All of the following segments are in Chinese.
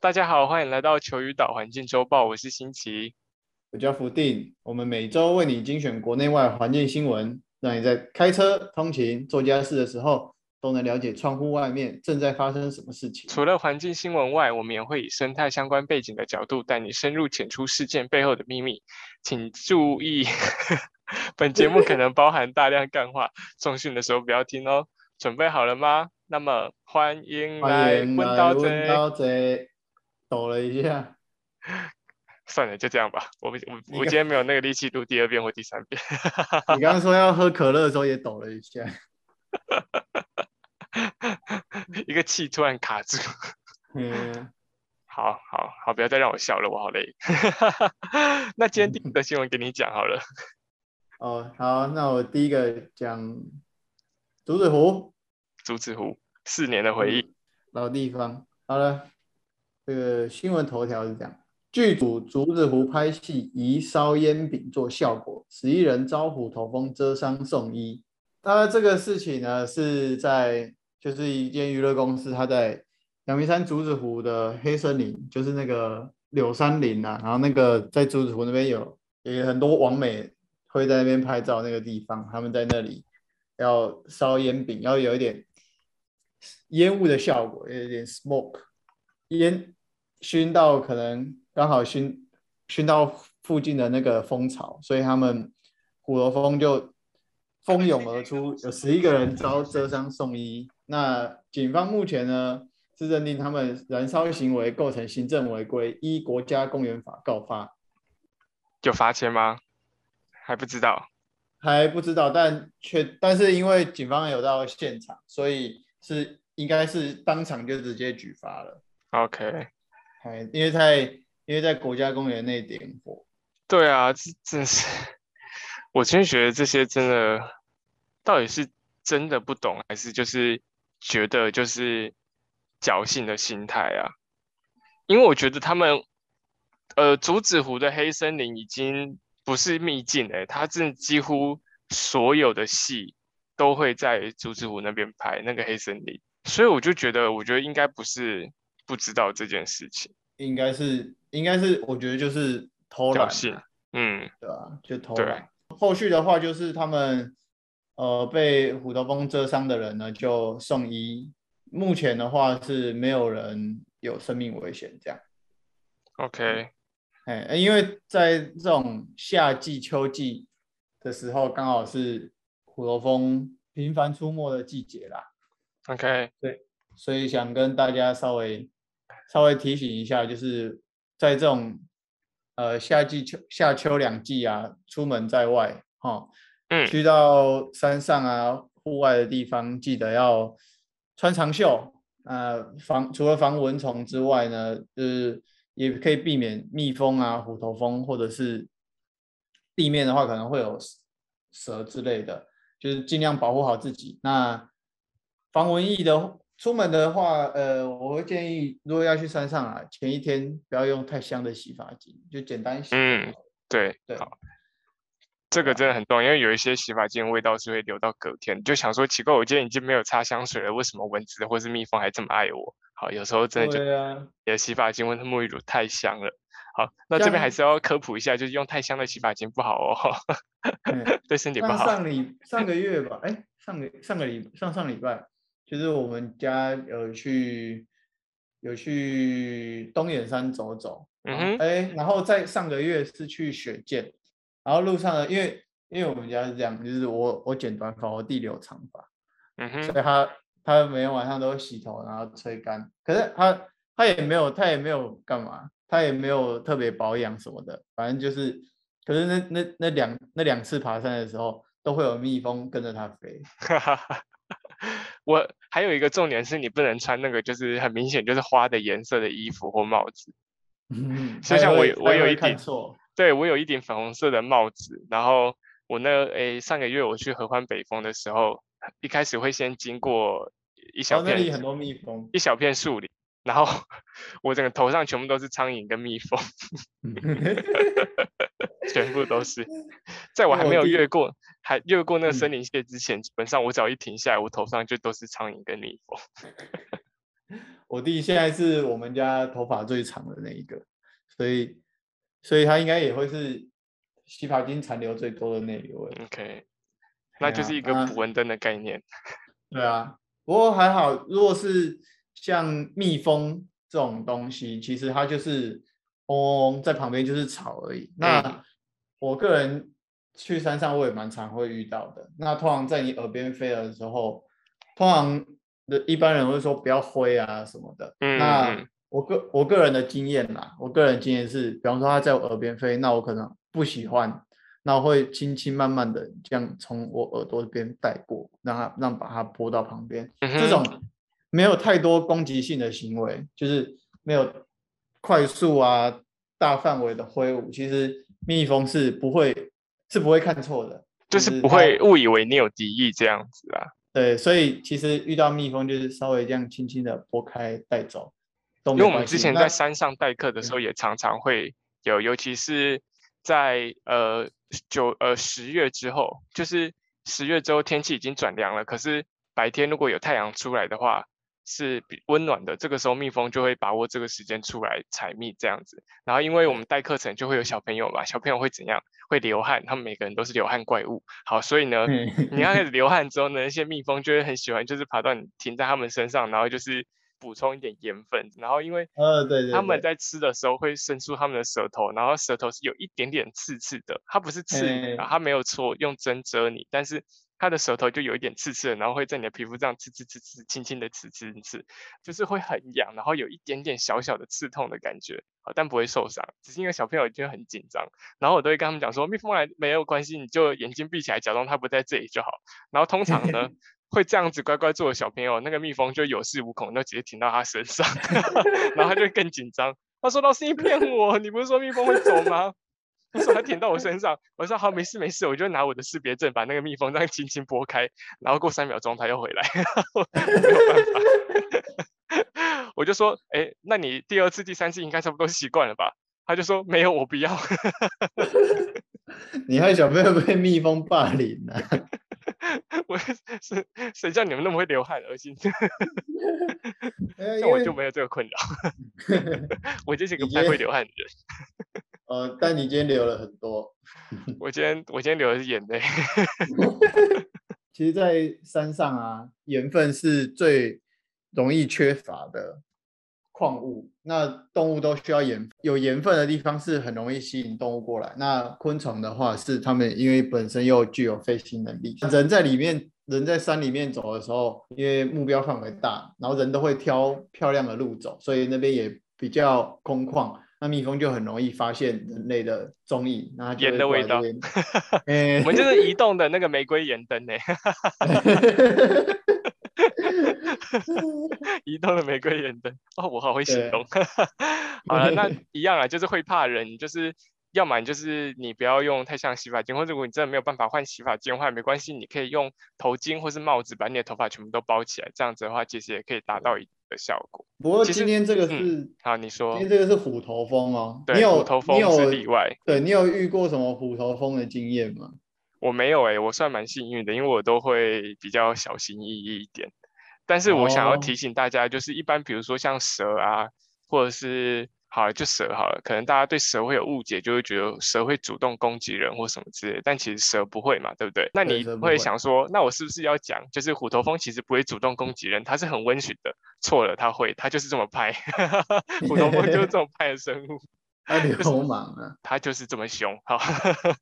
大家好，欢迎来到球鱼岛环境周报，我是新奇。我叫福定，我们每周为你精选国内外环境新闻，让你在开车、通勤、做家事的时候都能了解窗户外面正在发生什么事情。除了环境新闻外，我们也会以生态相关背景的角度，带你深入浅出事件背后的秘密。请注意，本节目可能包含大量干话，送讯的时候不要听哦。准备好了吗？那么欢迎来问到这，抖了一下。算了，就这样吧。我我我今天没有那个力气读第二遍或第三遍。你刚刚说要喝可乐的时候也抖了一下，一个气突然卡住。嗯，好好好，不要再让我笑了，我好累。那今天第一个新闻给你讲好了。哦，好，那我第一个讲竹子湖。竹子湖四年的回忆，老地方。好了，这个新闻头条是这样。剧组竹子湖拍戏，疑烧烟饼做效果，十一人遭虎头蜂蛰伤送医。那这个事情呢，是在就是一间娱乐公司，他在阳明山竹子湖的黑森林，就是那个柳山林啊。然后那个在竹子湖那边有有很多网美会在那边拍照，那个地方他们在那里要烧烟饼，要有一点烟雾的效果，有一点 smoke 烟熏到可能。刚好熏熏到附近的那个蜂巢，所以他们虎头蜂就蜂拥而出，有十一个人遭蛰伤送医。那警方目前呢是认定他们燃烧行为构成行政违规，依国家公园法告发。有罚钱吗？还不知道，还不知道，但却但是因为警方有到现场，所以是应该是当场就直接举发了。OK，因为在。因为在国家公园内点火，对啊，这真是，我真觉得这些真的，到底是真的不懂，还是就是觉得就是侥幸的心态啊？因为我觉得他们，呃，竹子湖的黑森林已经不是秘境哎，他真几乎所有的戏都会在竹子湖那边拍那个黑森林，所以我就觉得，我觉得应该不是不知道这件事情。应该是，应该是，我觉得就是偷懒，嗯，对吧？就偷懒。后续的话就是他们，呃，被虎头蜂蛰伤的人呢就送医。目前的话是没有人有生命危险，这样。OK，哎，因为在这种夏季、秋季的时候，刚好是虎头蜂频繁出没的季节啦。OK，对，所以想跟大家稍微。稍微提醒一下，就是在这种呃夏季、秋夏秋两季啊，出门在外哈，嗯，去到山上啊、户外的地方，记得要穿长袖啊，防除了防蚊虫之外呢，就是也可以避免蜜蜂啊、虎头蜂，或者是地面的话可能会有蛇之类的，就是尽量保护好自己。那防蚊液的。出门的话，呃，我会建议，如果要去山上啊，前一天不要用太香的洗发精，就简单洗。嗯，对对，这个真的很重要，因为有一些洗发精味道是会留到隔天。就想说奇怪，我今天已经没有擦香水了，为什么蚊子或是蜜蜂还这么爱我？好，有时候真的就你的洗发精或者沐浴乳太香了。好，那这边还是要科普一下，就是用太香的洗发精不好哦，对 身体不好。上礼上个月吧，哎，上个上个礼上上礼拜。就是我们家有去有去东眼山走走，嗯哼，哎，然后在上个月是去雪见，然后路上呢，因为因为我们家是这样，就是我我剪短发，我弟留长发，嗯哼，所以他他每天晚上都洗头，然后吹干，可是他他也没有他也没有干嘛，他也没有特别保养什么的，反正就是，可是那那那两那两次爬山的时候，都会有蜜蜂跟着他飞，哈哈哈。我还有一个重点是你不能穿那个就是很明显就是花的颜色的衣服或帽子，嗯，就像我我有一顶，对我有一顶粉红色的帽子，然后我那诶上个月我去合欢北峰的时候，一开始会先经过一小片很多蜜蜂，一小片树林，然后 我整个头上全部都是苍蝇跟蜜蜂。全部都是，在我还没有越过，还越过那个森林线之前，基本上我只要一停下来，我头上就都是苍蝇跟蜜蜂。我弟现在是我们家头发最长的那一个，所以所以他应该也会是洗发精残留最多的那一位。OK，那就是一个啊捕蚊灯的概念。对啊，不过还好，如果是像蜜蜂这种东西，其实它就是嗡嗡嗡在旁边就是吵而已。嗯那我个人去山上我也蛮常会遇到的。那通常在你耳边飞的时候，通常的一般人会说不要挥啊什么的。嗯那嗯我个我个人的经验啦，我个人经验是，比方说它在我耳边飞，那我可能不喜欢，那我会轻轻慢慢的这样从我耳朵这边带过，让它让把它拨到旁边。这种没有太多攻击性的行为，就是没有快速啊大范围的挥舞，其实蜜蜂是不会是不会看错的，就是不会误以为你有敌意这样子啊。对，所以其实遇到蜜蜂就是稍微这样轻轻的拨开带走，因。为我们之前在山上待客的时候，也常常会有，尤其是在呃九呃十月之后，就是十月之后天气已经转凉了，可是白天如果有太阳出来的话，是比温暖的，这个时候蜜蜂就会把握这个时间出来采蜜这样子。然后因为我们带课程就会有小朋友嘛，小朋友会怎样？会流汗，他们每个人都是流汗怪物。好，所以呢，嗯你刚开 始流汗之后呢，那些蜜蜂就会很喜欢，就是爬到你停在他们身上，然后就是补充一点盐分。然后因为呃，对对，它们在吃的时候会伸出他们的舌头，然后舌头是有一点点刺刺的，它不是刺它没有戳用针蛰你，但是它的舌头就有一点刺刺的，然后会在你的皮肤这样刺刺刺刺，轻轻的刺刺刺，就是会很痒，然后有一点点小小的刺痛的感觉，好，但不会受伤，只是因为小朋友就很紧张，然后我都会跟他们讲说，蜜蜂来没有关系，你就眼睛闭起来，假装它不在这里就好。然后通常呢，会这样子乖乖做的小朋友，那个蜜蜂就有恃无恐，就直接停到他身上，然后他就会更紧张。他说：“老师，你骗我，你不是说蜜蜂会走吗？” 他说他舔到我身上，我说好，没事没事，我就拿我的识别证把那个蜜蜂这样轻轻拨开，然后过三秒钟它又回来，我没有办法，我就说，哎，那你第二次、第三次应该差不多习惯了吧？他就说没有，我不要。你害小朋友被蜜蜂霸凌了、我是谁叫你们那么会流汗，恶心！呃像我就没有这个困扰，我就是一个不太会流汗的人。呃，但你今天流了很多。我今天我今天流的是眼泪。其实，在山上啊，盐分是最容易缺乏的矿物。那动物都需要盐，有盐分的地方是很容易吸引动物过来。那昆虫的话，是它们因为本身又具有飞行能力，人在里面，人在山里面走的时候，因为目标范围大，然后人都会挑漂亮的路走，所以那边也比较空旷。那蜜蜂就很容易发现人类的踪影，那盐的味道 我们就是移动的那个玫瑰盐灯呢，移动的玫瑰盐灯。哦，我好会形对容。好了，那一样啊，就是会怕人，就是要么你就是你不要用太像洗发精，或者如果你真的没有办法换洗发精的话，没关系，你可以用头巾或是帽子把你的头发全部都包起来，这样子的话其实也可以达到一定的效果。不过今天这个嗯是，好，你说今天这个是虎头蜂哦。你对，有虎头蜂是例外。对你有遇过什么虎头蜂的经验吗？我没有诶、我算蛮幸运的，因为我都会比较小心翼翼一点。但是我想要哦提醒大家，就是一般比如说像蛇啊，或者是好了就蛇好了，可能大家对蛇会有误解，就会觉得蛇会主动攻击人或什么之类，但其实蛇不会嘛，对不对？那你会想说，那我是不是要讲，就是虎头蜂其实不会主动攻击人，它是很温驯的？错了，它会，它就是这么拍，虎头蜂就是这么拍的生物。它流氓啊！它就是这么凶，好，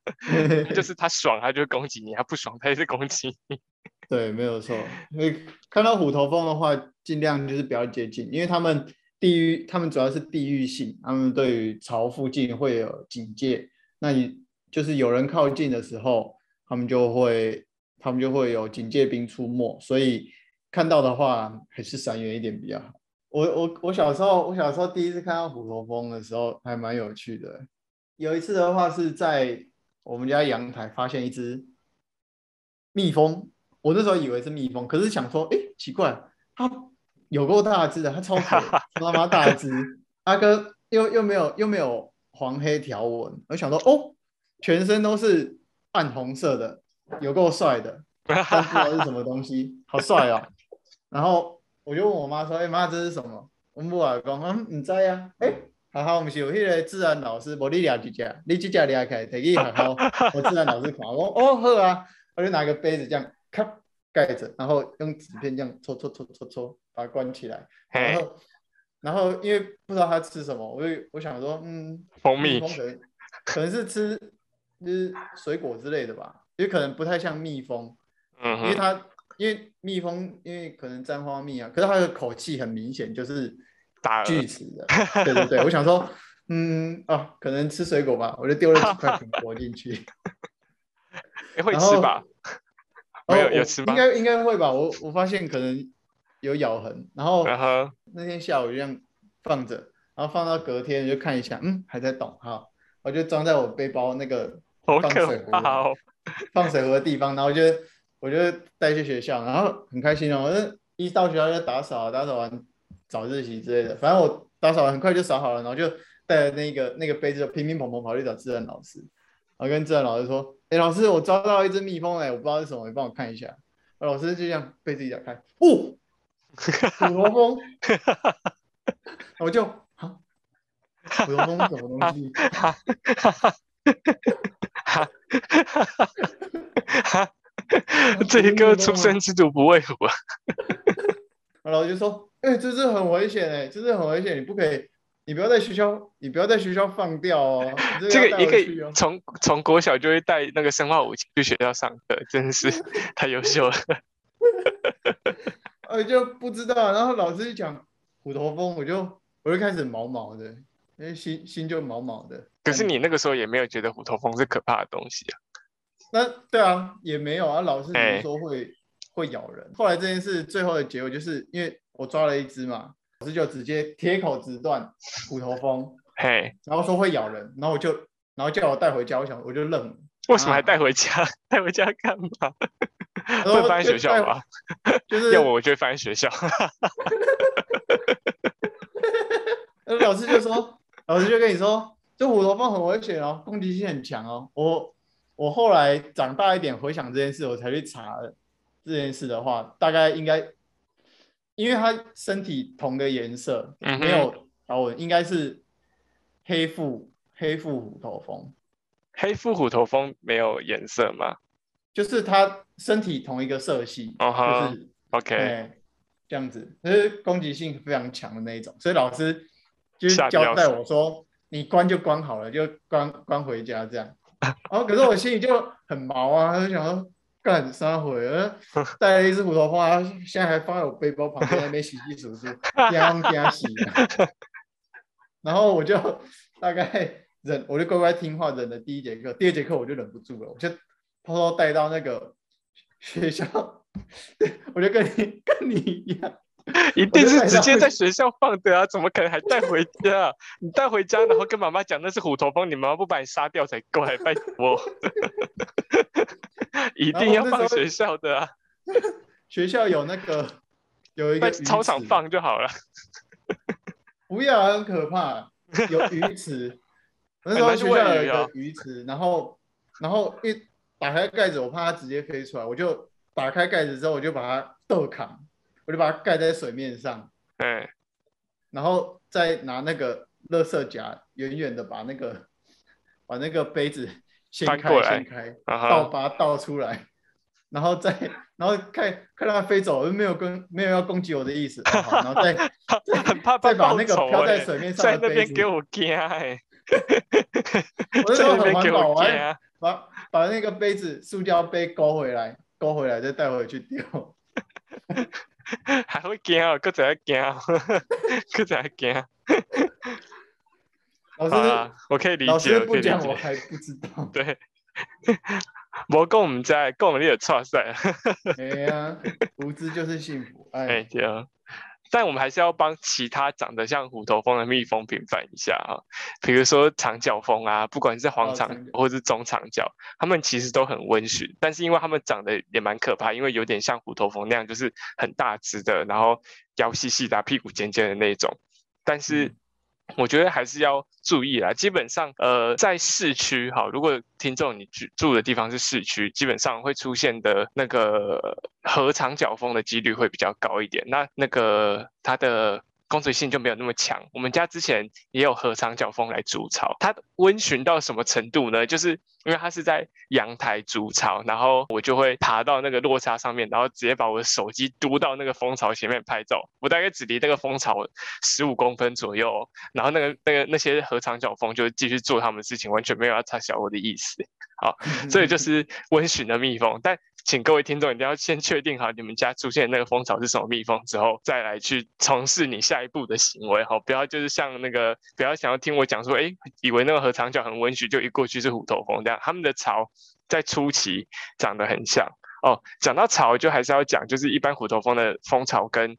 就是它爽，它就攻击你；它不爽，它也是攻击你。对，没有错。因为看到虎头蜂的话，尽量就是不要接近，因为他们地域，他们主要是地域性，他们对于巢附近会有警戒。那你就是有人靠近的时候，他们就会，他们就会有警戒兵出没，所以看到的话还是闪远一点比较好。我我我小时候，我小时候第一次看到虎头蜂的时候，还蛮有趣的。有一次的话是在我们家阳台发现一只蜜蜂，我那时候以为是蜜蜂，可是想说，哎，奇怪，它有够大只的，他超肥，超他妈大只，阿哥又又没有又没有黄黑条纹，我想说，哦，全身都是暗红色的，有够帅的，但不知道是什么东西，好帅哦。然后我就问我妈说：“哎、妈，这是什么？”我母也讲，嗯，唔知啊，诶、学校毋是有迄个自然老师，无你掠一只，你即只掠起来，摕去学校，我自然老师看，我哦好啊，我就拿个杯子这样，咔盖着，然后用纸片这样搓搓搓搓搓，把它关起来，然嘿，后然后因为不知道它吃什么，我就我想说，嗯，蜂蜜。蜂可能可能是吃就是水果之类的吧，也可能不太像蜜蜂，嗯哼，因为它因为蜜蜂因为可能沾花蜜啊，可是它的口气很明显就是大了锯齿的，对对对，我想说，嗯啊，可能吃水果吧，我就丢了几块苹果进去，诶会吃吧？没有吃吗？应该应该会吧，我我发现可能有咬痕，然后然后？那天下午就这样放着，然后放到隔天就看一下，嗯，还在动，好，我就装在我背包那个放水壶 放水壶的地方，然后就我就带去学校，然后很开心哦，我就一到学校就打扫，打扫完早自习之类的，反正我打扫完很快就扫好了，然后就带着那个那个杯子就乒乒乓乓跑去找自然老师，然后跟自然老师说，哎，老师，我抓到一只蜜蜂哎，我不知道是什么，你帮我看一下。老师就这样被自己打开，哦，虎头蜂，我就啊，虎头蜂是什么东西？哈哈哈哈哈！这一个出生之犊不畏虎啊！然后就说，哎、这是很危险哎，这是很危险，你不可以，你不要在学校，你不要在学校放掉哦。你这个要带个一回去哦。个从从国小就会带那个生化武器去学校上课，真是太优秀了。呃，就不知道，然后老师一讲虎头蜂，我就我就开始毛毛的，因为心心就毛毛的。可是你那个时候也没有觉得虎头蜂是可怕的东西啊？那对啊，也没有啊，老师只哎是说会、会咬人。后来这件事最后的结果就是因为我抓了一只嘛，老师就直接铁口直断虎头蜂，嘿，然后说会咬人，然后我就然后叫我带回家，我想我就愣了。为什么还啊带回家？带回家干嘛？然不能放在后就带学校吗？就是要我我就会放在学校。呃老师就说，老师就跟你说，这虎头蜂很危险哦，攻击性很强哦。我我后来长大一点回想这件事，我才去查这件事的话，大概应该，因为它身体同个颜色，嗯没有条纹，应该是黑腹黑腹虎头蜂，黑腹虎头蜂没有颜色吗就是它身体同一个色系，就是？OK，哎，这样子，就是攻击性非常强的那一种，所以老师就是交代我说，你关就关好了，就关关回家这样。然后可是我心里就很毛啊，就想说干啥回了，带了一只虎头花，现在还放在我背包旁边还没洗洗簌簌，惊惊洗。然后我就大概忍，我就乖乖听话，忍了第一节课，第二节课我就忍不住了，我就偷偷带到那个学校，我就跟你跟你一样，一定是直接在学校放的啊，怎么可能还带回家？你带回家，然后跟妈妈讲那是虎头蜂，你妈妈不把你杀掉才怪，拜托！一定要放学校的啊，学校有那个有一个操场放就好了。不要，很可怕。有鱼池，我那时候学校有一个鱼池，然后然后一打开盖子，我怕它直接飞出来，我就打开盖子之后，我就把它逗扛，我就把它盖在水面上，哎，然后再拿那个垃圾夹，远远的把那个把那个杯子掀开掀开，倒把它倒出来，然后再然后看看它飞走，没有跟没有要攻击我的意思，然后再很怕再把那个飘在欸水面 上的杯子那边给我惊哎，我那时候很环保，我。把把那个杯子塑胶杯勾回来，勾回来再带回去丢。还会惊哦，搁在 惊，搁在惊。老好啦师，我可以理解，不讲，我解。还不知道。对，我讲唔知，讲你就错赛。哎呀，无知就是幸福。哎，哎，对啊。但我们还是要帮其他长得像虎头蜂的蜜蜂平反一下啊，比如说长角蜂啊，不管是黄长或是中长角，它们其实都很温驯，但是因为它们长得也蛮可怕，因为有点像虎头蜂那样，就是很大只的，然后腰细细的啊、屁股尖尖的那种，但是。我觉得还是要注意啦。基本上，呃，在市区，哈，如果听众你住住的地方是市区，基本上会出现的那个河长角风的几率会比较高一点。那那个它的攻击性就没有那么强。我们家之前也有河长角蜂来筑巢，它温驯到什么程度呢？就是因为它是在阳台筑巢，然后我就会爬到那个落差上面，然后直接把我的手机嘟到那个蜂巢前面拍照。我大概只离那个蜂巢十五公分左右，然后那个那个那些河长角蜂就继续做他们的事情，完全没有要插小我的意思。好，所以就是温驯的蜜蜂，但。请各位听众一定要先确定好你们家出现那个蜂巢是什么蜜蜂之后，再来去从事你下一步的行为哈，不要就是像那个不要想要听我讲说，哎，以为那个河长角很温煦，就一过去是虎头蜂这样，他们的巢在初期长得很像哦。讲到巢，就还是要讲，就是一般虎头蜂的蜂巢跟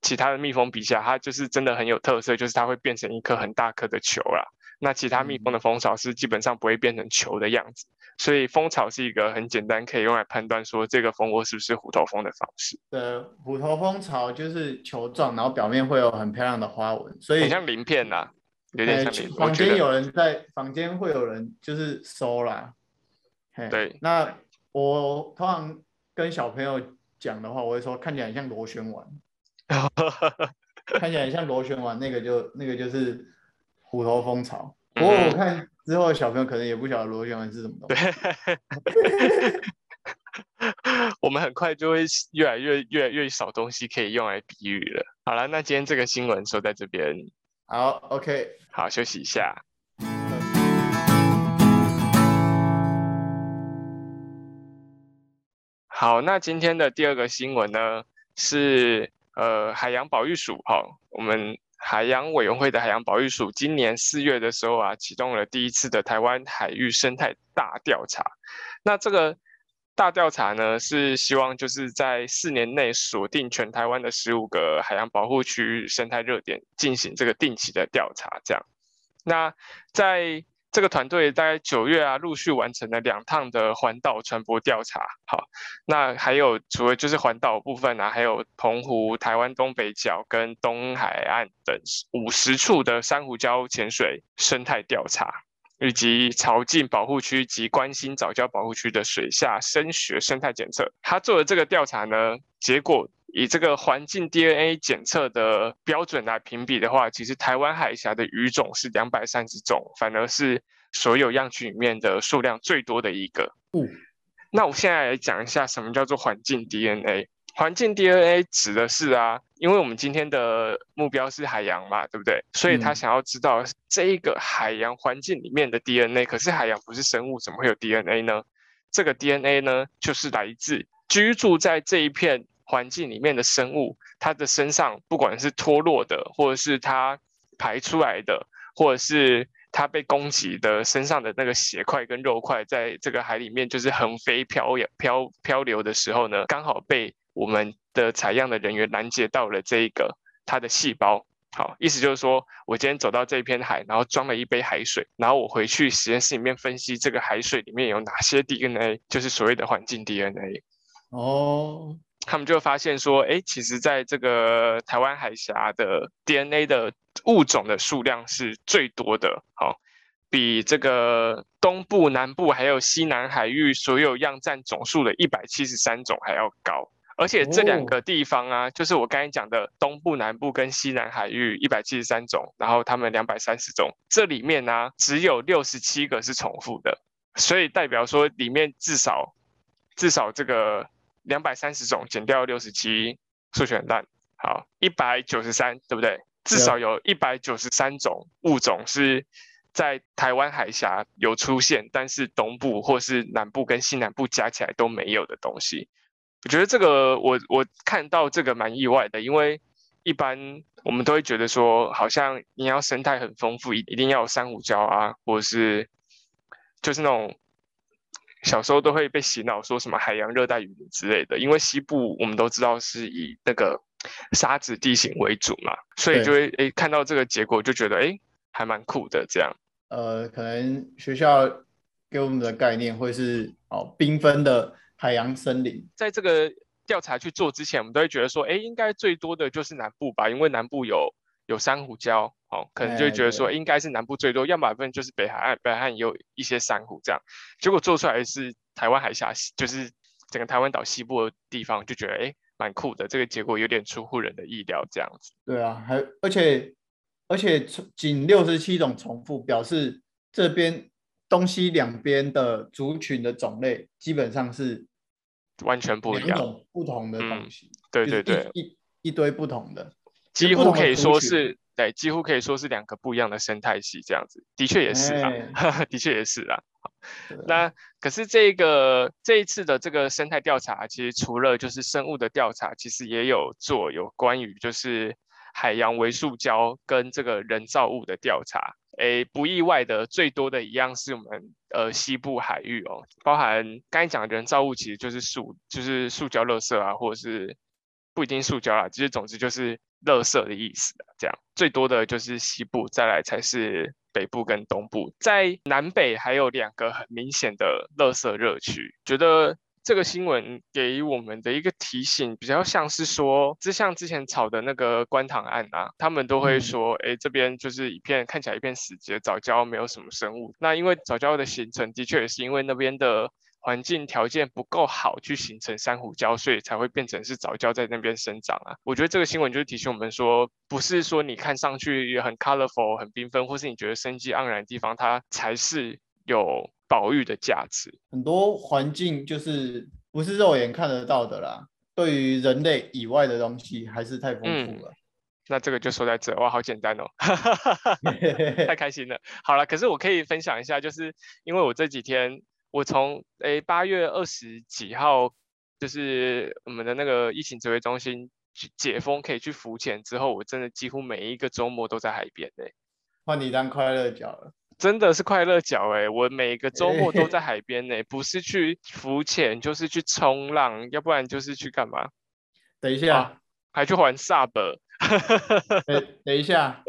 其他的蜜蜂比下，它就是真的很有特色，就是它会变成一颗很大颗的球啦。那其他蜜蜂的蜂巢是基本上不会变成球的样子。所以蜂巢是一个很简单可以用来判断说这个蜂窝是不是虎头蜂的方式。对，虎头蜂巢就是球状，然后表面会有很漂亮的花纹，所以很像鳞片呐，有点像鳞。房间有人在房间会有人就是收啦。对，那我通常跟小朋友讲的话，我会说看起来像螺旋丸，看起来像螺旋丸，那个就那个就是虎头蜂巢。不过我看。之后小朋友可能也不晓得螺旋丸是什么东西。我们很快就会越来越越来越少东西可以用来比喻了。好了，那今天这个新闻说在这边。好，OK，好，休息一下。好，那今天的第二个新闻呢是呃海洋保育署哈，我们。海洋委员会的海洋保育署今年四月的时候啊，启动了第一次的台湾海域生态大调查。那这个大调查呢，是希望就是在四年内锁定全台湾的十五个海洋保护区生态热点，进行这个定期的调查。这样，那在这个团队大概九月啊，陆续完成了两趟的环岛船舶调查。好，那还有除了就是环岛部分啊，还有澎湖、台湾东北角跟东海岸等五十处的珊瑚礁潜水生态调查，以及潮境保护区及关心早教保护区的水下声学生态检测。他做的这个调查呢，结果。以这个环境 DNA 检测的标准来评比的话，其实台湾海峡的鱼种是两百三十种，反而是所有样区里面的数量最多的一个。嗯，那我现在来讲一下什么叫做环境 DNA。环境 DNA 指的是啊，因为我们今天的目标是海洋嘛，对不对？所以他想要知道这一个海洋环境里面的 DNA。可是海洋不是生物，怎么会有 DNA 呢？这个 DNA 呢，就是来自居住在这一片。环境里面的生物，它的身上不管是脱落的，或者是它排出来的，或者是它被攻击的身上的那个血块跟肉块，在这个海里面就是横飞漂漂漂流的时候呢，刚好被我们的采样的人员拦截到了这一个它的细胞。好，意思就是说我今天走到这一片海，然后装了一杯海水，然后我回去实验室里面分析这个海水里面有哪些 DNA，就是所谓的环境 DNA。哦。他们就发现说，哎，其实在这个台湾海峡的 DNA 的物种的数量是最多的，好，比这个东部、南部还有西南海域所有样占总数的一百七十三种还要高。而且这两个地方啊，就是我刚才讲的东部、南部跟西南海域一百七十三种，然后他们两百三十种，这里面呢只有六十七个是重复的，所以代表说里面至少至少这个。两百三十种减掉六十七，数学很烂。好，一百九十三，对不对？至少有一百九十三种物种是在台湾海峡有出现，但是东部或是南部跟西南部加起来都没有的东西。我觉得这个，我我看到这个蛮意外的，因为一般我们都会觉得说，好像你要生态很丰富，一一定要有珊瑚礁啊，或者是就是那种。小时候都会被洗脑说什么海洋热带雨林之类的，因为西部我们都知道是以那个沙子地形为主嘛，所以就会诶看到这个结果就觉得诶还蛮酷的这样。呃，可能学校给我们的概念会是哦缤纷的海洋森林。在这个调查去做之前，我们都会觉得说，诶应该最多的就是南部吧，因为南部有有珊瑚礁。哦，可能就会觉得说应该是南部最多，要么分就是北海岸，北海岸也有一些珊瑚这样。结果做出来是台湾海峡，就是整个台湾岛西部的地方，就觉得哎，蛮酷的，这个结果有点出乎人的意料，这样子。对啊，还而且而且仅六十七种重复，表示这边东西两边的族群的种类基本上是完全不一样，不同的东西。对对对，一一堆不同的，几乎可以说是。对，几乎可以说是两个不一样的生态系，这样子，的确也是啊，的确也是啊。那可是这个这一次的这个生态调查，其实除了就是生物的调查，其实也有做有关于就是海洋微塑胶跟这个人造物的调查。诶，不意外的，最多的一样是我们呃西部海域哦，包含刚才讲的人造物，其实就是塑就是塑胶垃圾啊，或者是不一定塑胶啦，其实总之就是。垃圾的意思，这样最多的就是西部，再来才是北部跟东部，在南北还有两个很明显的垃圾热区。觉得这个新闻给我们的一个提醒，比较像是说，就像之前炒的那个观塘案啊，他们都会说，哎，这边就是一片看起来一片死结，早教没有什么生物。那因为早教的形成，的确也是因为那边的。环境条件不够好，去形成珊瑚礁，所以才会变成是藻礁在那边生长啊。我觉得这个新闻就是提醒我们说，不是说你看上去也很 colorful、很缤纷，或是你觉得生机盎然的地方，它才是有保育的价值。很多环境就是不是肉眼看得到的啦，对于人类以外的东西还是太丰富了。那这个就说在这，哇，好简单哦，太开心了。好了，可是我可以分享一下，就是因为我这几天。我从诶八月二十几号，就是我们的那个疫情指挥中心解封，可以去浮潜之后，我真的几乎每一个周末都在海边诶。换你当快乐角了，真的是快乐角诶，我每个周末都在海边呢，不是去浮潜，就是去冲浪，要不然就是去干嘛？等一下，还去玩 sub。等等一下，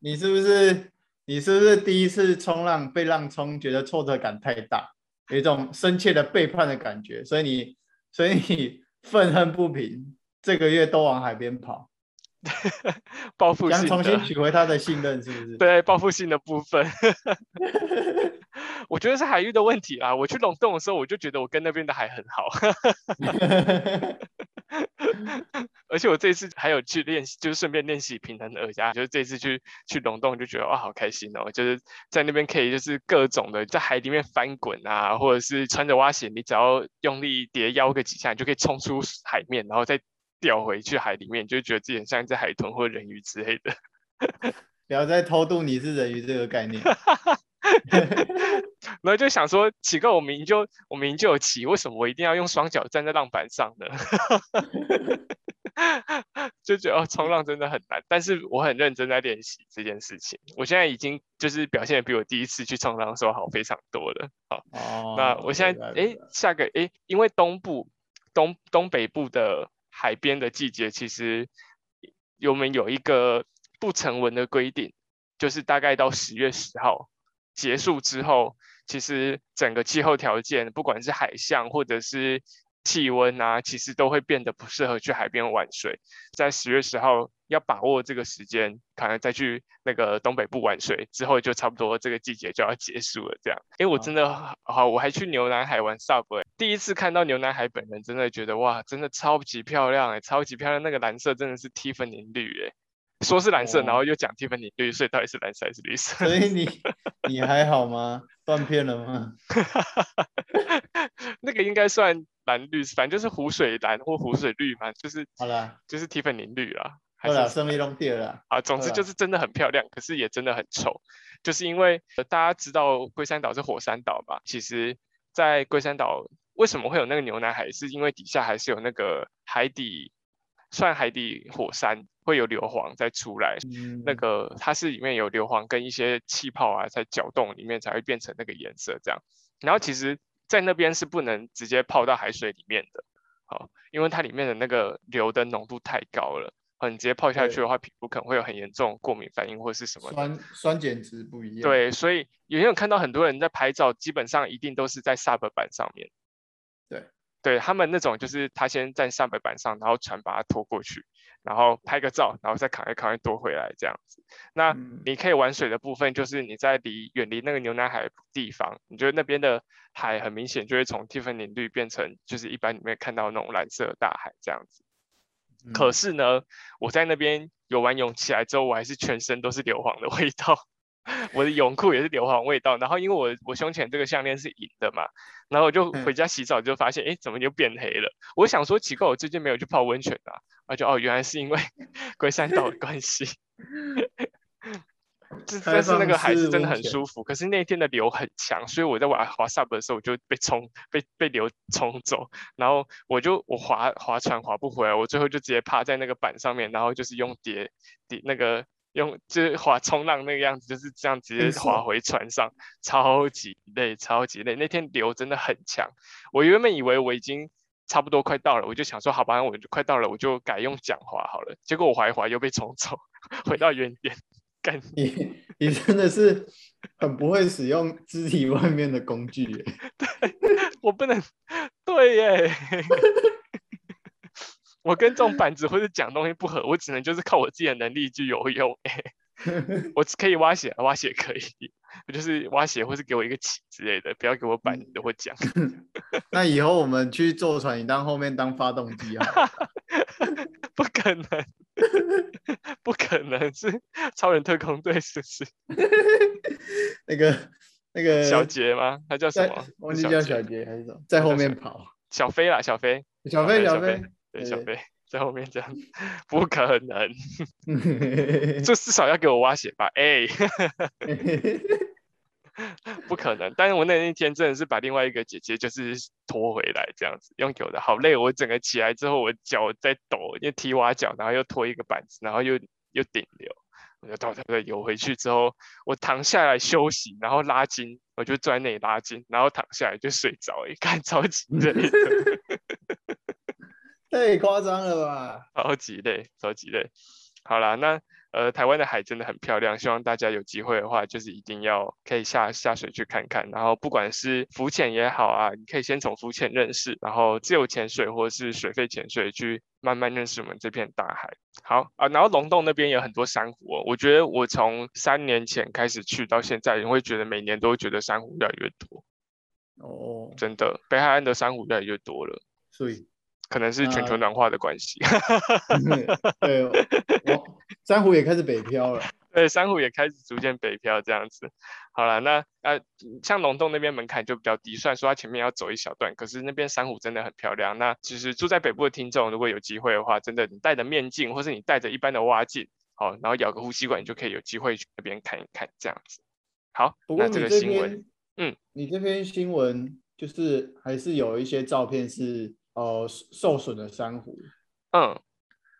你是不是你是不是第一次冲浪被浪冲，觉得挫折感太大？有一种深切的背叛的感觉，所以你，所以你 愤恨不平，这个月都往海边跑，报复性想重新取回他的信任，是不是？对，报复性的部分，我觉得是海域的问题啦。我去龙洞的时候，我就觉得我跟那边的海很好。而且我这次还有去练习，就是顺便练习平衡耳压。就是这次去去龙洞，就觉得哇，好开心哦！就是在那边可以就是各种的在海里面翻滚啊，或者是穿着蛙鞋，你只要用力叠腰个几下，你就可以冲出海面，然后再掉回去海里面，就觉得自己很像一只海豚或人鱼之类的。不要再偷渡你是人鱼这个概念。然后就想说，奇怪，我明明就我明明就有骑，为什么我一定要用双脚站在浪板上呢？就觉得哦，冲浪真的很难，但是我很认真在练习这件事情。我现在已经就是表现的比我第一次去冲浪的时候好非常多了。好，那我现在哎，下个哎，因为东部东东北部的海边的季节，其实我们有一个不成文的规定，就是大概到十月十号。结束之后，其实整个气候条件，不管是海象或者是气温啊，其实都会变得不适合去海边玩水。在十月十号要把握这个时间，可能再去那个东北部玩水，之后就差不多这个季节就要结束了。这样，哎，我真的好，我还去牛南海玩 SUP，第一次看到牛南海本人，真的觉得哇，真的超级漂亮哎，超级漂亮，那个蓝色真的是 Tiffany 绿哎。说是蓝色，然后又讲 Tiffany 绿，所以到底是蓝色还是绿色？所以你 你还好吗？断片了吗？那个应该算蓝绿，反正就是湖水蓝或湖水绿嘛，就是好了，就是 Tiffany 绿啦。好了，生命中掉了。啊，总之就是真的很漂亮，可是也真的很丑，就是因为大家知道龟山岛是火山岛嘛？其实，在龟山岛为什么会有那个牛奶海？是因为底下还是有那个海底。算海底火山会有硫磺再出来，那个它是里面有硫磺跟一些气泡啊在搅动里面才会变成那个颜色这样。然后其实，在那边是不能直接泡到海水里面的，好，因为它里面的那个硫的浓度太高了，你直接泡下去的话，皮肤可能会有很严重过敏反应或是什么。酸酸碱值不一样。对，所以有没有看到很多人在拍照，基本上一定都是在 SUP 板上面。对。对他们那种，就是他先站上北板上，然后船把它拖过去，然后拍个照，然后再扛一扛，拖回来这样子。那你可以玩水的部分，就是你在离远离那个牛奶海地方，你觉得那边的海很明显就会从蒂芬尼绿变成就是一般里面看到那种蓝色大海这样子。可嗯是呢，我在那边游完泳起来之后，我还是全身都是硫磺的味道，我的泳裤也是硫磺味道。然后因为我我胸前这个项链是银的嘛，然后我就回嗯家洗澡就发现，哎，怎么就变黑了？我想说奇怪，我最近没有去泡温泉啊，啊就哦，原来是因为 龟山岛的关系。这但是那个海是真的很舒服，可是那天的流很强，所以我在玩滑 sub 的时候我就被冲被被流冲走，然后我就我划划船划不回来，我最后就直接趴在那个板上面，然后就是用叠叠那个用就是划冲浪那个样子，就是这样直接划回船上，超级累，超级累。那天流真的很强，我原本以为我已经差不多快到了，我就想说好吧，我就快到了，我就改用桨划好了。结果我划一划又被冲走，回到原点，干你你真的是很不会使用肢体外面的工具耶，我不能，对耶，我跟这种板子或者讲东西不合，我只能就是靠我自己的能力去游泳。我只可以挖血，挖血可以，我就是挖血或是给我一个旗之类的，不要给我板子或讲。那以后我们去坐船，你当后面当发动机啊？不可能，不可能是超人特工队是不是？那个那个小杰吗？他叫什在么？忘记叫小杰还是什么，在后面跑。小飞啦，小飞，小飞，小小飞，对，小对飞在后面这样，不可能，就至少要给我挖血吧？哎、不可能！但是我那一天真的是把另外一个姐姐就是拖回来这样子，用游的好累，我整个起来之后，我脚在抖，因为踢蛙脚，然后又拖一个板子，然后又又顶流，我就到对对游回去之后，我躺下来休息，然后拉筋，我就坐在那里拉筋，然后躺下来就睡着，一看超级累的，太夸张了吧？超级累，超级累。好啦，那呃，台湾的海真的很漂亮，希望大家有机会的话，就是一定要可以下下水去看看。然后不管是浮潜也好啊，你可以先从浮潜认识，然后自由潜水或者是水肺潜水去慢慢认识我们这片大海。好啊，然后龙洞那边有很多珊瑚哦，我觉得我从三年前开始去到现在，你会觉得每年都会觉得珊瑚越来越多，哦，真的，北海岸的珊瑚越来越多了。所以可能是全球暖化的关系，对，我珊瑚也开始北漂了。对，珊瑚也开始逐渐北漂这样子。好了，那呃，像龙洞那边门槛就比较低，虽然说它前面要走一小段，可是那边珊瑚真的很漂亮。那其实住在北部的听众，如果有机会的话，真的你戴着面镜，或是你戴着一般的蛙镜，好，然后咬个呼吸管，你就可以有机会去那边看一看这样子。好，那这不过你这个新闻，篇，嗯，你这篇新闻就是还是有一些照片是呃受损的珊瑚，嗯，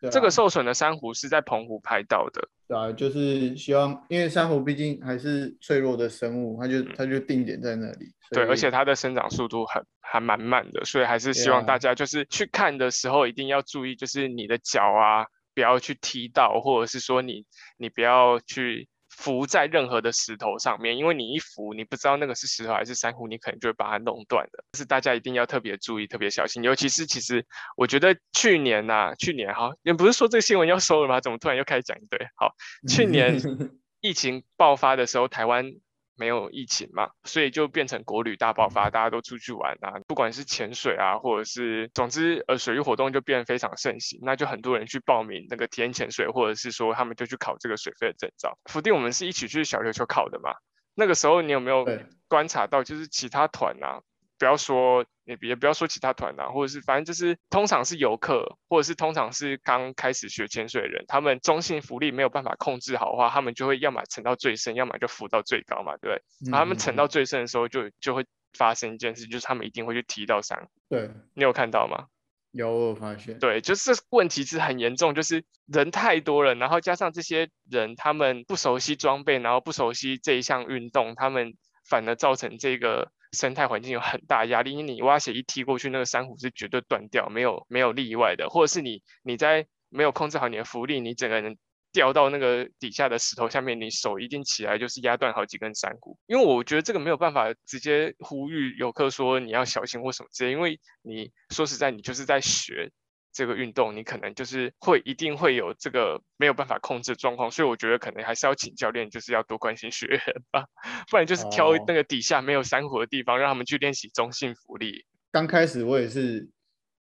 对啊这个受损的珊瑚是在澎湖拍到的，对啊，就是希望，因为珊瑚毕竟还是脆弱的生物，它就它就定点在那里。所对，而且它的生长速度很还蛮慢的，所以还是希望大啊家就是去看的时候一定要注意，就是你的脚啊不要去踢到，或者是说你你不要去浮在任何的石头上面，因为你一浮，你不知道那个是石头还是珊瑚，你可能就会把它弄断的。是大家一定要特别注意、特别小心，尤其是其实我觉得去年呐、去年哈，也不是说这个新闻要收了吗？怎么突然又开始讲一堆？好，去年 疫情爆发的时候，台湾没有疫情嘛，所以就变成国旅大爆发，大家都出去玩啊，不管是潜水啊，或者是总之呃水域活动就变得非常盛行，那就很多人去报名那个体验潜水，或者是说他们就去考这个水肺的证照。福定我们是一起去小琉球考的嘛，那个时候你有没有对。观察到，就是其他团啊，不要说也也不要说其他团啊，或者是反正就是通常是游客，或者是通常是刚开始学潜水的人，他们中性浮力没有办法控制好的话，他们就会要么沉到最深，要么就浮到最高嘛，对不对？然后他们沉到嗯最深的时候就，就会发生一件事，就是他们一定会去踢到珊瑚。对，你有看到吗？有我有发现，对，就是这问题是很严重，就是人太多了，然后加上这些人他们不熟悉装备，然后不熟悉这一项运动，他们反而造成这个生态环境有很大压力。因为你挖鞋一踢过去，那个珊瑚是绝对断掉，没有没有例外的，或者是你你在没有控制好你的浮力，你整个人掉到那个底下的石头下面，你手一定起来就是压断好几根珊瑚。因为我觉得这个没有办法直接呼吁游客说你要小心或什么之类，因为你说实在，你就是在学这个运动，你可能就是会一定会有这个没有办法控制的状况，所以我觉得可能还是要请教练，就是要多关心学员吧，不然就是挑哦那个底下没有珊瑚的地方，让他们去练习中性浮力。刚开始我也是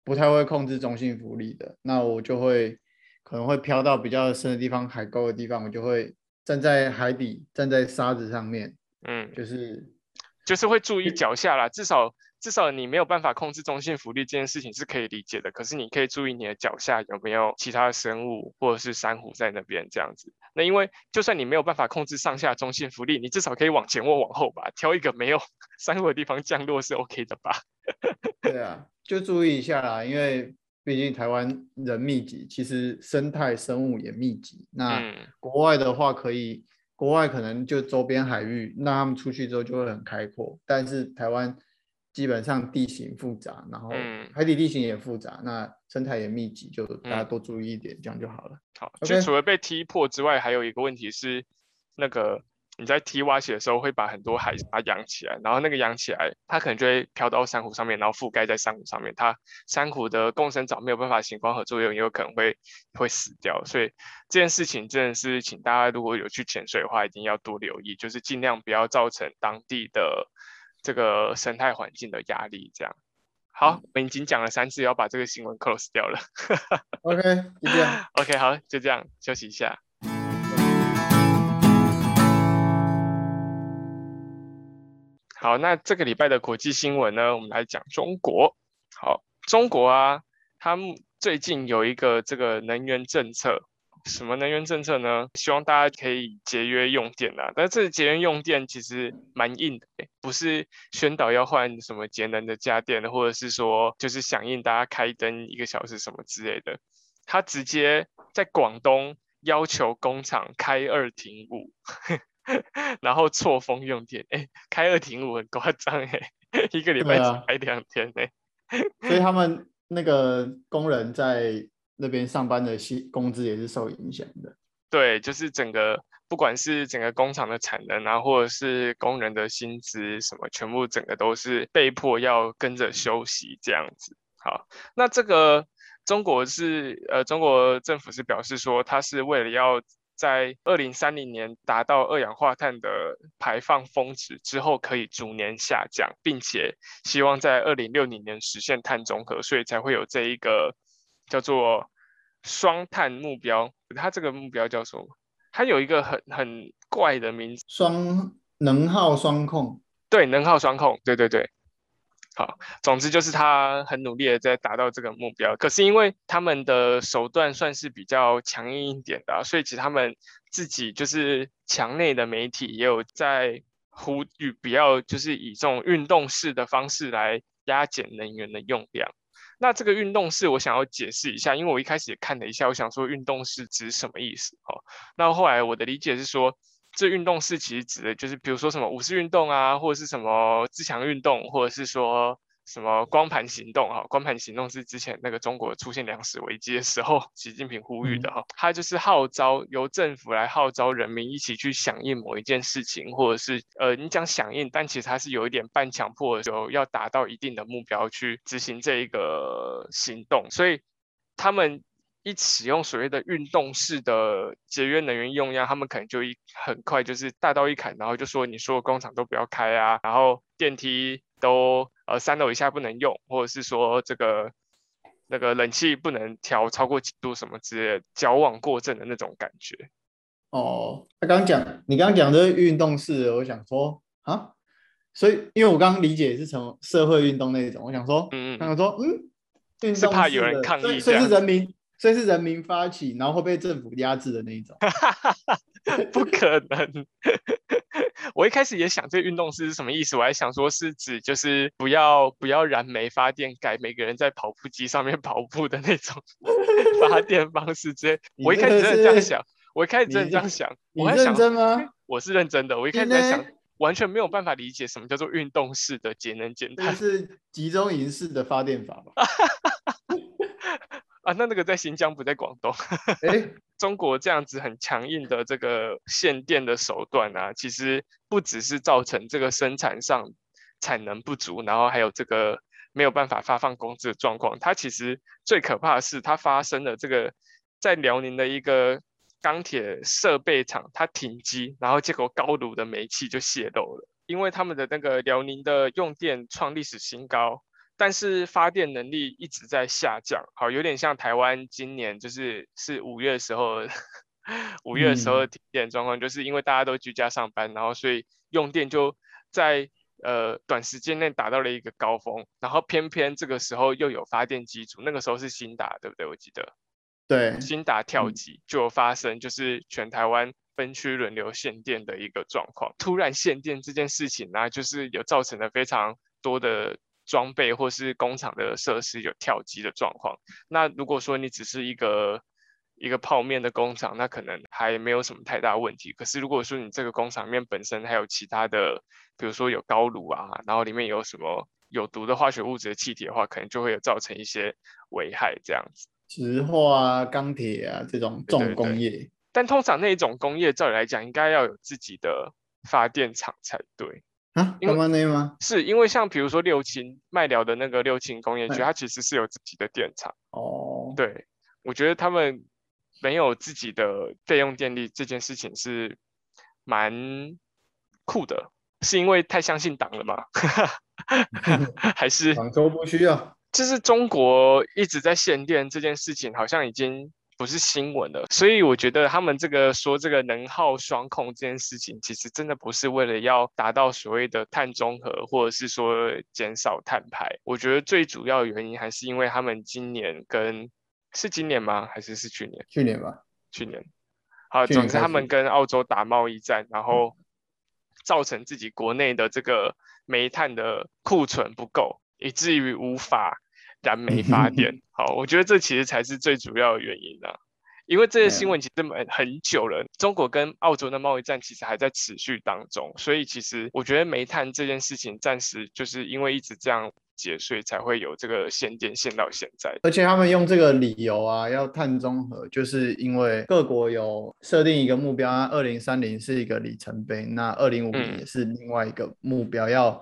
不太会控制中性浮力的，那我就会可能会飘到比较深的地方，海沟的地方，我就会站在海底，站在沙子上面，嗯，就是就是会注意脚下啦，至少至少你没有办法控制中性浮力这件事情是可以理解的，可是你可以注意你的脚下有没有其他的生物或者是珊瑚在那边这样子。那因为就算你没有办法控制上下中性浮力，你至少可以往前或往后吧，挑一个没有 珊瑚的地方降落是 OK 的吧？对啊，就注意一下啦，因为毕竟台湾人密集，其实生态生物也密集。那嗯国外的话，可以国外可能就周边海域，那他们出去之后就会很开阔。但是台湾基本上地形复杂，然后嗯海底地形也复杂，那生态也密集，就大家嗯多注意一点，这样就好了。好就除了被踢破之外，还有一个问题是，那个你在踢蛙鞋的时候会把很多海沙扬起来，然后那个扬起来，它可能就会飘到珊瑚上面，然后覆盖在珊瑚上面，它珊瑚的共生藻没有办法行光合作用，也有可能会会死掉。所以这件事情真的是，请大家如果有去潜水的话，一定要多留意，就是尽量不要造成当地的这个生态环境的压力。这样。好，我们已经讲了三次，要把这个新闻 close 掉了。OK，就这样。OK，好，就这样，休息一下。好，那这个礼拜的国际新闻呢，我们来讲中国。好，中国啊，他们最近有一个这个能源政策，什么能源政策呢？希望大家可以节约用电啊。但是这个节约用电其实蛮硬的欸，不是宣导要换什么节能的家电，或者是说就是响应大家开灯一个小时什么之类的。他直接在广东要求工厂开二停五，然后错峰用电，哎，开二停五很夸张哎，一个礼拜只开两天哎，所以他们那个工人在那边上班的薪工资也是受影响的。对，就是整个不管是整个工厂的产能啊，或者是工人的薪资什么，全部整个都是被迫要跟着休息这样子。好，那这个中国是呃，中国政府是表示说，它是为了要在二零三零年达到二氧化碳的排放峰值之后，可以逐年下降，并且希望在二零六零年实现碳中和，所以才会有这一个叫做双碳目标。它这个目标叫什么？它有一个很很怪的名字，双能耗双控，对，能耗双控，对对对。好，总之就是他很努力的在达到这个目标，可是因为他们的手段算是比较强硬一点的啊、所以其实他们自己就是墙内的媒体也有在呼吁不要就是以这种运动式的方式来压减能源的用量。那这个运动式我想要解释一下，因为我一开始也看了一下，我想说运动式指什么意思哦。那后来我的理解是说，这运动式其实指的就是比如说什么五四运动啊，或者是什么自强运动，或者是说什么光盘行动哈。光盘行动是之前那个中国出现粮食危机的时候，习近平呼吁的哈。他就是号召由政府来号召人民一起去响应某一件事情，或者是呃你讲响应，但其实它是有一点半强迫的，就要达到一定的目标去执行这一个行动，所以他们。一使用所谓的运动式的节约能源用量，他们可能就一很快就是大刀一砍，然后就说你所有工厂都不要开啊，然后电梯都呃三楼以下不能用，或者是说这个那个冷气不能调超过几度什么之类的，矫枉过正的那种感觉。哦，他刚讲，你刚刚讲的运动式，我想说啊，所以因为我刚刚理解是从社会运动那种，我想说，嗯嗯他想说，嗯，运是动是怕有人抗议这样是人民，所以是人民发起，然后会被政府压制的那一种。不可能！我一开始也想这个运动式是什么意思，我还想说是指就是不要不要燃煤发电，改每个人在跑步机上面 跑步的那种 发电方式之类。我一开始真的这样想，我一开始真的这样想，我还想真吗？我是认真的，我一开始在想，完全没有办法理解什么叫做运动式的节能减这个碳是集中营式的发电法吧？啊。那那个在新疆不在广东。哎，中国这样子很强硬的这个限电的手段啊，其实不只是造成这个生产上产能不足，然后还有这个没有办法发放工资的状况。它其实最可怕的是，它发生了这个在辽宁的一个钢铁设备厂，它停机，然后结果高炉的煤气就泄漏了，因为他们的那个辽宁的用电创历史新高。但是发电能力一直在下降，好，有点像台湾今年就是是五月的时候，五月的时候的停电状况，就是因为大家都居家上班，然后所以用电就在呃短时间内达到了一个高峰，然后偏偏这个时候又有发电机组，那个时候是新达，对不对？我记得，对，新达跳级就有发生，就是全台湾分区轮流限电的一个状况，突然限电这件事情呢，就是有造成了非常多的。装备或是工厂的设施有跳机的状况。那如果说你只是一个一个泡面的工厂，那可能还没有什么太大问题。可是如果说你这个工厂里面本身还有其他的，比如说有高炉啊，然后里面有什么有毒的化学物质的气体的话，可能就会有造成一些危害这样子。石化啊、钢铁啊这种重工业，但通常那一种工业照理来讲，应该要有自己的发电厂才对。啊，干嘛呢吗？是因为像比如说六轻麦寮的那个六轻工业区，它其实是有自己的电厂。哦，对，我觉得他们没有自己的备用电力这件事情是蛮酷的，是因为太相信党了吗？还是广州不需要？就是中国一直在限电这件事情，好像已经。不是新闻了，所以我觉得他们这个说这个能耗双控这件事情，其实真的不是为了要达到所谓的碳中和，或者是说减少碳排。我觉得最主要原因还是因为他们今年跟是今年吗？还是是去年？去年吧，去年。好，总之他们跟澳洲打贸易战，然后造成自己国内的这个煤炭的库存不够，以至于无法。燃煤发电，好，我觉得这其实才是最主要的原因啊。因为这些新闻其实很很久了，中国跟澳洲的贸易战其实还在持续当中，所以其实我觉得煤炭这件事情暂时就是因为一直这样结，所以才会有这个限电限到现在。而且他们用这个理由啊，要碳中和，就是因为各国有设定一个目标，二零三零是一个里程碑，那二零五零也是另外一个目标，要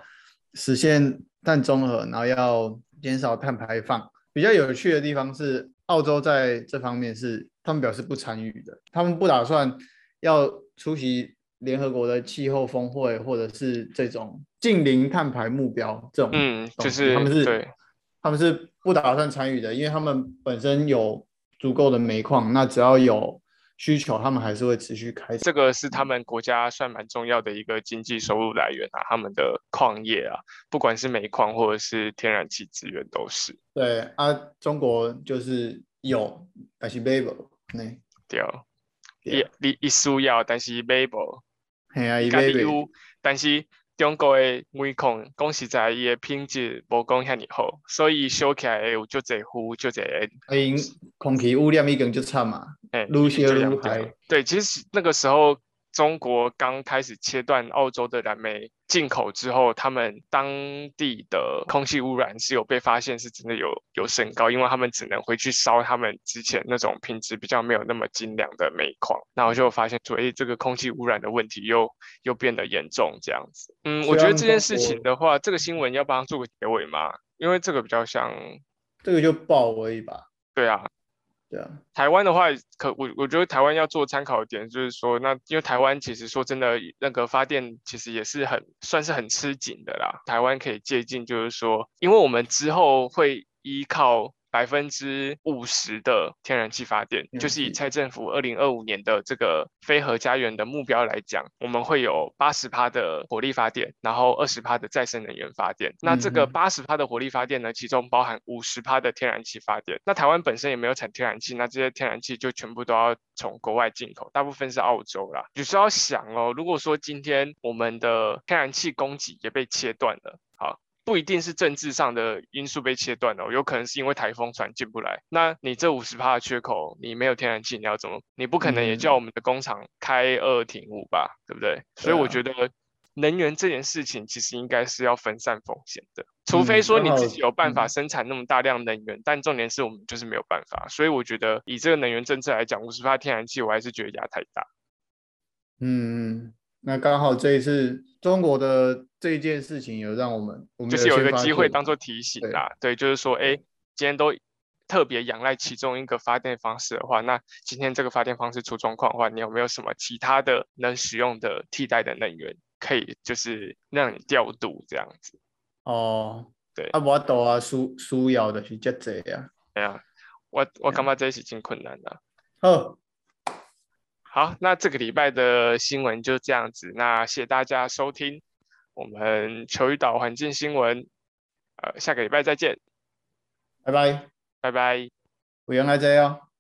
实现碳中和，然后要。减少碳排放比较有趣的地方是，澳洲在这方面是他们表示不参与的，他们不打算要出席联合国的气候峰会，或者是这种近零碳排目标这种，嗯，就是他们是对，他们是不打算参与的，因为他们本身有足够的煤矿，那只要有。需求，他们还是会持续开。这个是他们国家算蛮重要的一个经济收入来源啊，他们的矿业啊，不管是煤矿或者是天然气资源都是。对啊，中国就是有，但是买不，对，一你一需要，但是没有，系啊，伊买不，但是。中国的煤矿讲实在，伊的品质无讲遐尼好，所以烧起来有就这呼就这。因空气污染已经就惨嘛，哎，愈烧愈害。对，其实那个时候。中国刚开始切断澳洲的燃煤进口之后，他们当地的空气污染是有被发现，是真的有有升高，因为他们只能回去烧他们之前那种品质比较没有那么精良的煤矿，然后就发现说，哎，这个空气污染的问题又又变得严重这样子。嗯，我觉得这件事情的话，这个新闻要帮他做个结尾吗？因为这个比较像，这个就爆而已吧。对啊。对啊，台湾的话，可我我觉得台湾要做参考点，就是说，那因为台湾其实说真的，那个发电其实也是很算是很吃紧的啦。台湾可以借鉴，就是说，因为我们之后会依靠。百分之五十的天然气发电，就是以蔡政府二零二五年的这个非核家园的目标来讲，我们会有八十趴的火力发电，然后二十趴的再生能源发电。那这个八十趴的火力发电呢，其中包含五十趴的天然气发电。那台湾本身也没有产天然气，那这些天然气就全部都要从国外进口，大部分是澳洲啦。就是要想哦，如果说今天我们的天然气供给也被切断了，好。不一定是政治上的因素被切断哦，有可能是因为台风船进不来。那你这五十帕的缺口，你没有天然气，你要怎么？你不可能也叫我们的工厂开二停五吧，对不对？所以我觉得能源这件事情其实应该是要分散风险的，除非说你自己有办法生产那么大量能源，但重点是我们就是没有办法。所以我觉得以这个能源政策来讲，五十帕天然气我还是觉得压太大。嗯。那刚好这一次中国的这一件事情，有让我们，我们就是有一个机会当做提醒啦。对，就是说，哎，今天都特别仰赖其中一个发电方式的话，那今天这个发电方式出状况的话，你有没有什么其他的能使用的替代的能源，可以就是让你调度这样子？哦，对啊，无度啊，需需要的是遮济啊。对啊，我我感觉这是挺困难的。好，好，那这个礼拜的新闻就这样子，那谢谢大家收听我们球屿岛环境新闻，呃，下个礼拜再见，拜拜，拜拜。不用来这哦。